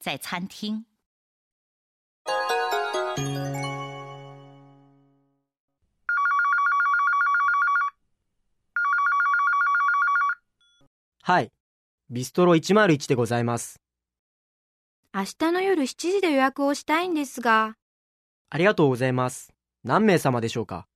在餐厅。はい。ビストロ101でございます。明日の夜7時で予約をしたいんですが、ありがとうございます。何名様でしょうか